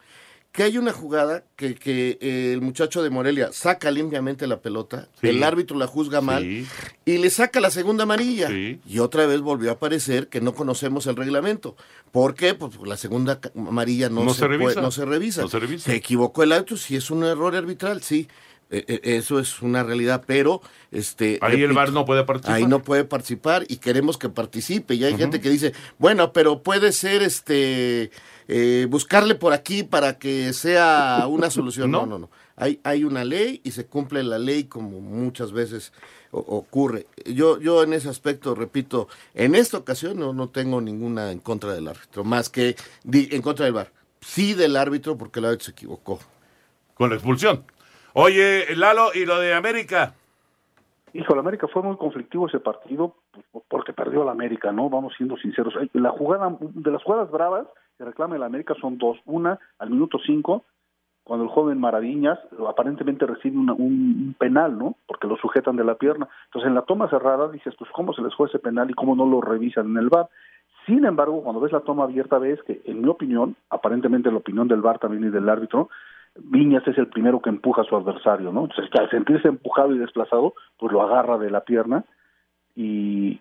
que hay una jugada que, que eh, el muchacho de Morelia saca limpiamente la pelota, Sí. el árbitro la juzga mal Sí. y le saca la segunda amarilla. Sí. Y otra vez volvió a aparecer que no conocemos el reglamento. ¿Por qué? Pues porque la segunda amarilla no, No se, se puede- revisa. no se revisa. No se revisa. equivocó el árbitro, si es un error arbitral, sí. Eh, eh, eso es una realidad, pero este Ahí el VAR no puede participar. Ahí no puede participar y queremos que participe. Y hay gente que dice, bueno, pero puede ser este eh, buscarle por aquí para que sea una <laughs> solución. no, No. no, no. Hay, hay una ley y se cumple la ley como muchas veces o- ocurre. Yo, yo en ese aspecto, repito, en esta ocasión no, no tengo ninguna en contra del árbitro, más que di- en contra del VAR. Sí del árbitro porque el árbitro se equivocó. Con la expulsión. Oye, Lalo, ¿y lo de América? Hijo, la América fue muy conflictivo ese partido pues, porque perdió la América, ¿no? Vamos siendo sinceros. La jugada, de las jugadas bravas que reclama el América son dos. Una, al minuto cinco, cuando el joven Maraviñas aparentemente recibe una- un, penal, ¿no? Porque lo sujetan de la pierna. Entonces, en la toma cerrada dices, pues, ¿cómo se les fue ese penal y cómo no lo revisan en el VAR? Sin embargo, cuando ves la toma abierta, ves que, en mi opinión, aparentemente la opinión del VAR también y del árbitro, Viñas es el primero que empuja a su adversario, ¿no? Entonces, al sentirse empujado y desplazado, pues lo agarra de la pierna y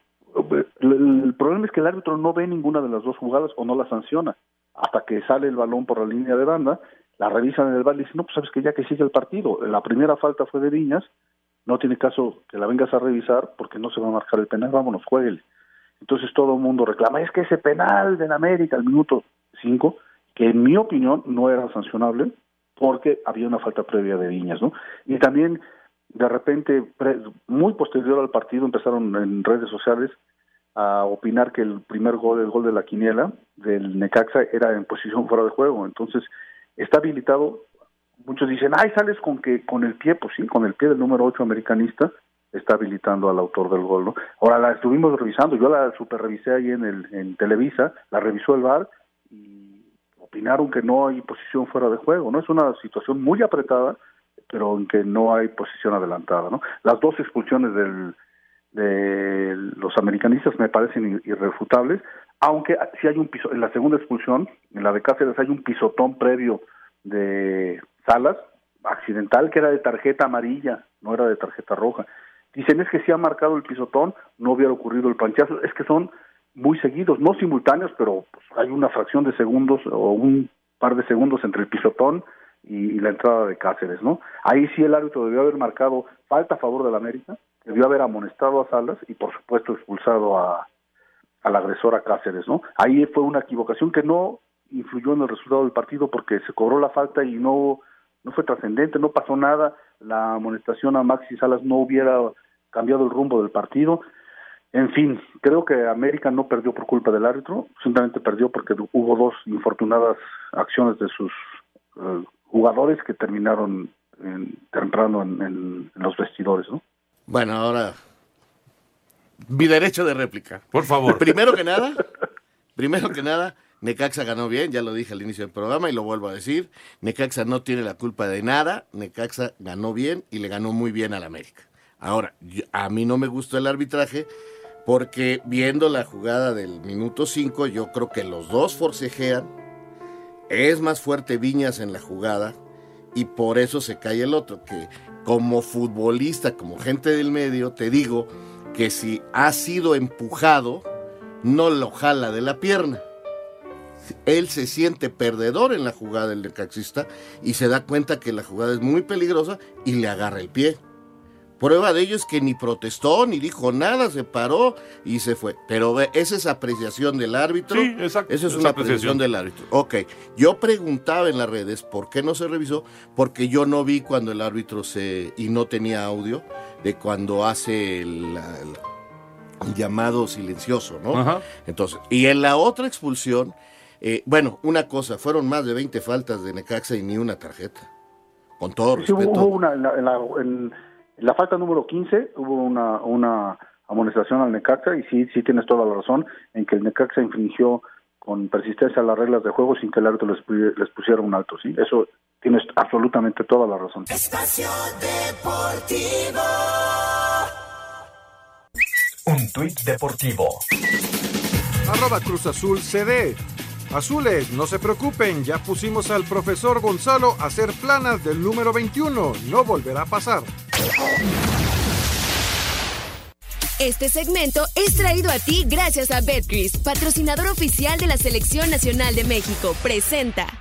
el, problema es que el árbitro no ve ninguna de las dos jugadas o no la sanciona. Hasta que sale el balón por la línea de banda, la revisan en el bar y dicen, no, pues sabes que ya que sigue el partido, la primera falta fue de Viñas, no tiene caso que la vengas a revisar porque no se va a marcar el penal, vámonos, jueguele. Entonces todo el mundo reclama, es que ese penal del América al minuto 5, que en mi opinión no era sancionable porque había una falta previa de Viñas, ¿no? Y también de repente, muy posterior al partido, empezaron en redes sociales a opinar que el primer gol, el gol de la quiniela del Necaxa era en posición fuera de juego. Entonces, está habilitado. Muchos dicen, ay, sales con que con el pie, pues sí, con el pie del número 8 americanista está habilitando al autor del gol, ¿no? Ahora la estuvimos revisando, yo la super revisé ahí en el en Televisa, la revisó el VAR y opinaron que no hay posición fuera de juego, ¿no? Es una situación muy apretada, pero en que no hay posición adelantada, ¿no? Las dos expulsiones del de los americanistas me parecen ir- irrefutables, aunque si hay un piso, en la segunda expulsión, en la de Cáceres hay un pisotón previo de Salas, accidental, que era de tarjeta amarilla, no era de tarjeta roja. Dicen es que si ha marcado el pisotón, no hubiera ocurrido el planchazo, es que son muy seguidos, no simultáneos, pero pues, hay una fracción de segundos o un par de segundos entre el pisotón y, y la entrada de Cáceres, ¿no? Ahí sí el árbitro debió haber marcado falta a favor del América, debió haber amonestado a Salas y por supuesto expulsado a, al agresor a Cáceres, ¿no? Ahí fue una equivocación que no influyó en el resultado del partido porque se cobró la falta y no no fue trascendente, no pasó nada, la amonestación a Maxi Salas no hubiera cambiado el rumbo del partido. En fin, creo que América no perdió por culpa del árbitro, simplemente perdió porque hubo dos infortunadas acciones de sus eh, jugadores que terminaron en- temprano en, en- en los vestidores, ¿no? Bueno, ahora mi derecho de réplica. Por favor. Primero que nada, primero que nada, Necaxa ganó bien, ya lo dije al inicio del programa y lo vuelvo a decir. Necaxa no tiene la culpa de nada, Necaxa ganó bien y le ganó muy bien al América. Ahora, yo- a mí no me gustó el arbitraje porque viendo la jugada del minuto 5, yo creo que los dos forcejean, es más fuerte Viñas en la jugada y por eso se cae el otro, que como futbolista, como gente del medio, te digo que si ha sido empujado, no lo jala de la pierna. Él se siente perdedor en la jugada del necaxista y se da cuenta que la jugada es muy peligrosa y le agarra el pie. Prueba de ello es que ni protestó, ni dijo nada, se paró y se fue. Pero ve, esa es apreciación del árbitro. Sí, exacto, Esa es una apreciación. apreciación del árbitro. Ok, yo preguntaba en las redes por qué no se revisó, porque yo no vi cuando el árbitro se... y no tenía audio de cuando hace el, el- el llamado silencioso, ¿no? Ajá. Entonces, y en la otra expulsión, eh, bueno, una cosa, fueron más de 20 faltas de Necaxa y ni una tarjeta. Con todo Sí, hubo, respeto. hubo una, en, la, en la- en- en la falta número 15 hubo una, una amonestación al Necaxa y sí, sí tienes toda la razón en que el Necaxa infringió con persistencia las reglas de juego sin que el árbitro les, pu- les pusiera un alto, ¿sí? Eso tienes absolutamente toda la razón. Espacio Deportivo. Un tuit deportivo. Arroba Cruz Azul CD. Azules, no se preocupen, ya pusimos al profesor Gonzalo a hacer planas del número 21. No volverá a pasar. Este segmento es traído a ti gracias a Betcris, patrocinador oficial de la Selección Nacional de México. Presenta.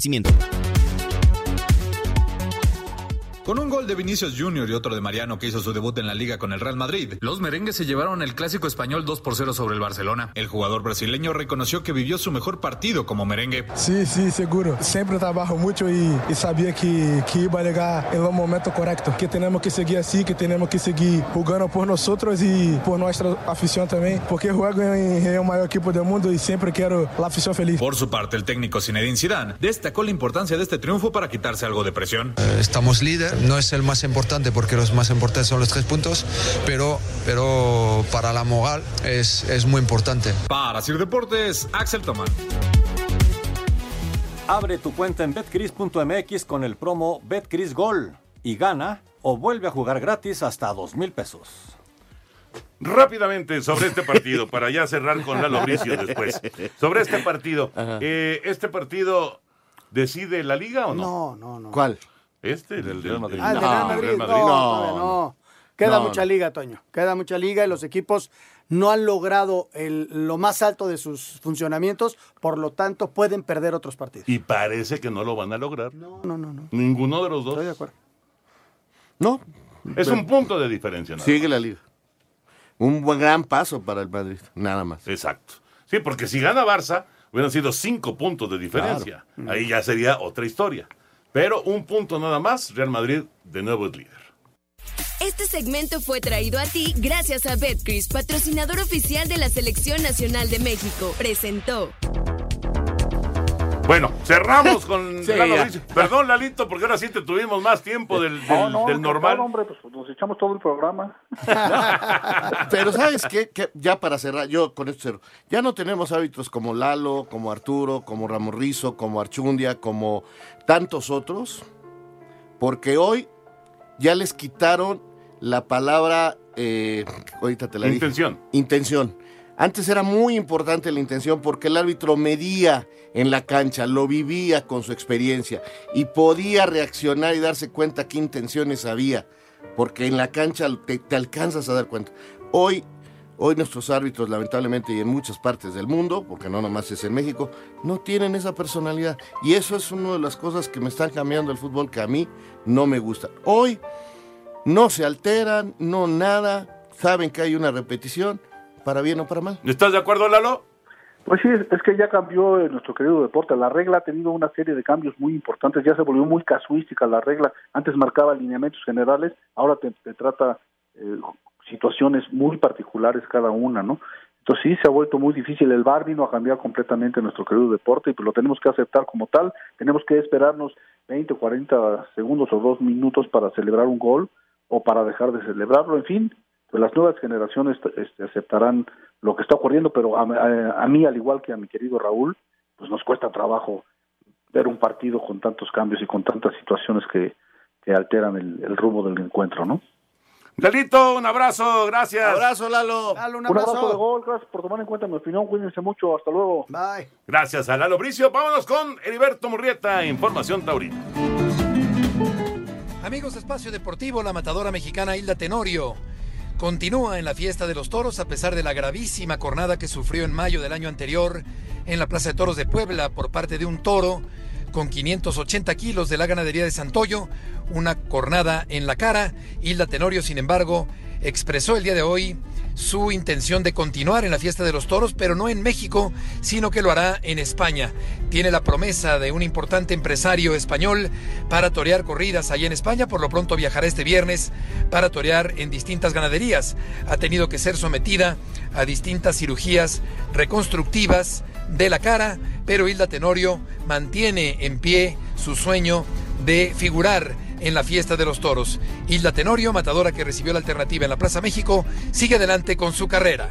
esparcimiento. Con un gol de Vinicius Junior y otro de Mariano que hizo su debut en la liga con el Real Madrid, los merengues se llevaron el clásico español 2 por 0 sobre el Barcelona. El jugador brasileño reconoció que vivió su mejor partido como merengue. Sí, sí, seguro. Siempre trabajo mucho y, y sabía que, que iba a llegar en el momento correcto. Que tenemos que seguir así, que tenemos que seguir jugando por nosotros y por nuestra afición también. Porque juego en, en el mayor equipo del mundo y siempre quiero la afición feliz. Por su parte, el técnico Zinedine Zidane destacó la importancia de este triunfo para quitarse algo de presión. Eh, Estamos líder, no es el más importante porque los más importantes son los tres puntos, pero, pero para la moral es, es muy importante. Para Sir Deportes, Axel Tomán. Abre tu cuenta en betcris.mx con el promo BetCrisGol y gana o vuelve a jugar gratis hasta dos mil pesos. Rápidamente sobre este partido, para ya cerrar con Lalo <laughs> Bricio después. Sobre este partido. eh, ¿Este partido decide la liga o no? No, no, no. ¿Cuál? Este, el del Real Madrid. Ah, el de Real Madrid. Real No, Madrid. todavía no. Queda No, mucha no. liga, Toño. Queda mucha liga y los equipos no han logrado el- lo más alto de sus funcionamientos, por lo tanto pueden perder otros partidos. Y parece que no lo van a lograr. No, no, no. no. Ninguno de los dos. Estoy de acuerdo. No. Es un punto de diferencia. nada Sigue la liga. Un buen gran paso para el Madrid, nada más. Exacto. Sí, porque si gana Barça, hubieran sido cinco puntos de diferencia. Ahí ya sería otra historia. Pero un punto nada más, Real Madrid de nuevo es líder. Este segmento fue traído a ti gracias a Betcris, patrocinador oficial de la Selección Nacional de México. Presentó. Bueno, cerramos <laughs> con Sí. Bricio. Perdón, Lalito, porque ahora sí te tuvimos más tiempo del, del- No, no, del normal. no, hombre, pues nos echamos todo el programa. <laughs> Pero ¿sabes qué? Que ya para cerrar, yo con esto cierro. Ya no tenemos hábitos como Lalo, como Arturo, como Ramos Rizo, como Archundia, como tantos otros, porque hoy ya les quitaron la palabra, eh, ahorita te la dije. Intención. Antes era muy importante la intención porque el árbitro medía en la cancha, lo vivía con su experiencia y podía reaccionar y darse cuenta qué intenciones había, porque en la cancha te, te alcanzas a dar cuenta. Hoy, hoy nuestros árbitros, lamentablemente, y en muchas partes del mundo, porque no nomás es en México, no tienen esa personalidad. Y eso es una de las cosas que me están cambiando el fútbol que a mí no me gusta. Hoy no se alteran, no nada, saben que hay una repetición, para bien o para mal. ¿Estás de acuerdo, Lalo? Pues sí, es, es que ya cambió eh, nuestro querido deporte. La regla ha tenido una serie de cambios muy importantes. Ya se volvió muy casuística la regla. Antes marcaba lineamientos generales, ahora te, te trata eh, situaciones muy particulares cada una, ¿no? Entonces sí, se ha vuelto muy difícil. El VAR vino a cambiar completamente nuestro querido deporte y pues lo tenemos que aceptar como tal. Tenemos que esperarnos 20 o 40 segundos o dos minutos para celebrar un gol o para dejar de celebrarlo. En fin, pues las nuevas generaciones este, aceptarán lo que está ocurriendo, pero a, a- a mí, al igual que a mi querido Raúl, pues nos cuesta trabajo ver un partido con tantos cambios y con tantas situaciones que, que alteran el, el rumbo del encuentro, ¿no? Lalito, un abrazo, gracias. Abrazo, Lalo. un abrazo de gol, gracias por tomar en cuenta mi opinión, cuídense mucho, hasta luego. Bye. Gracias a Lalo Bricio. Vámonos con Heriberto Murrieta, Información Taurina. Amigos de Espacio Deportivo, la matadora mexicana Hilda Tenorio continúa en la fiesta de los toros a pesar de la gravísima cornada que sufrió en mayo del año anterior en la Plaza de Toros de Puebla por parte de un toro con 580 kilos de la ganadería de Santoyo, una cornada en la cara. Hilda Tenorio, sin embargo, expresó el día de hoy su intención de continuar en la fiesta de los toros, pero no en México, sino que lo hará en España. Tiene la promesa de un importante empresario español para torear corridas allá en España. Por lo pronto viajará este viernes para torear en distintas ganaderías. Ha tenido que ser sometida a distintas cirugías reconstructivas de la cara, pero Hilda Tenorio mantiene en pie su sueño de figurar en la fiesta de los toros. Hilda Tenorio, matadora que recibió la alternativa en la Plaza México, sigue adelante con su carrera.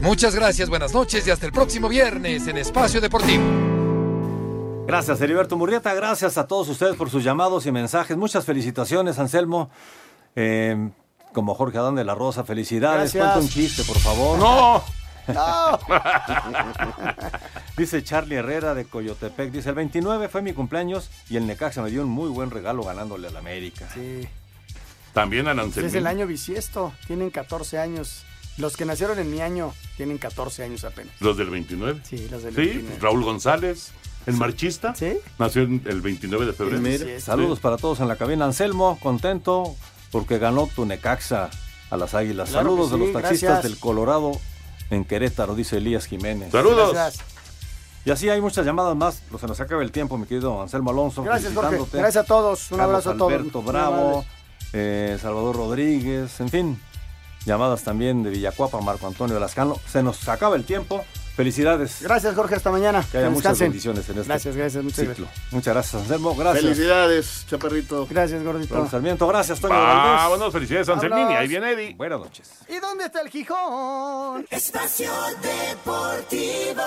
Muchas gracias, buenas noches y hasta el próximo viernes en Espacio Deportivo. Gracias, Heriberto Murrieta. Gracias a todos ustedes por sus llamados y mensajes. Muchas felicitaciones, Anselmo. Eh, como Jorge Adán de la Rosa, felicidades. Cuenta un chiste, por favor. ¡No! No. <laughs> dice Charlie Herrera de Coyotepec. Dice, el 29 fue mi cumpleaños y el Necaxa me dio un muy buen regalo ganándole al América. Sí. También a Es el año bisiesto, tienen 14 años. Los que nacieron en mi año tienen 14 años apenas. Los del 29. Sí, los del Sí, 29. Raúl González, el marchista. Sí. Nació en- el 29 de febrero. Sí, Saludos para todos en la cabina. Anselmo, contento porque ganó tu Necaxa a las Águilas. Claro Saludos de los taxistas gracias. del Colorado en Querétaro, dice Elías Jiménez. Saludos. Gracias. Y así hay muchas llamadas más. Se nos acaba el tiempo, mi querido Anselmo Alonso. Gracias, Jorge. Gracias a todos. Un Carlos abrazo a todos. Bravo, eh, Salvador Rodríguez, en fin. Llamadas también de Villacuapa, Marco Antonio Lascano. Se nos acaba el tiempo. Felicidades. Gracias, Jorge. Hasta mañana. Que haya muchas bendiciones en este Gracias, gracias. Muchas ciclo. Muchas gracias, Anselmo. Gracias. Felicidades, chaparrito. Gracias, gordito. Raúl Sarmiento, gracias, Toño Ah, bueno, felicidades, Anselmini. Ahí viene Eddie. Buenas noches. ¿Y dónde está el Gijón? Espacio Deportivo.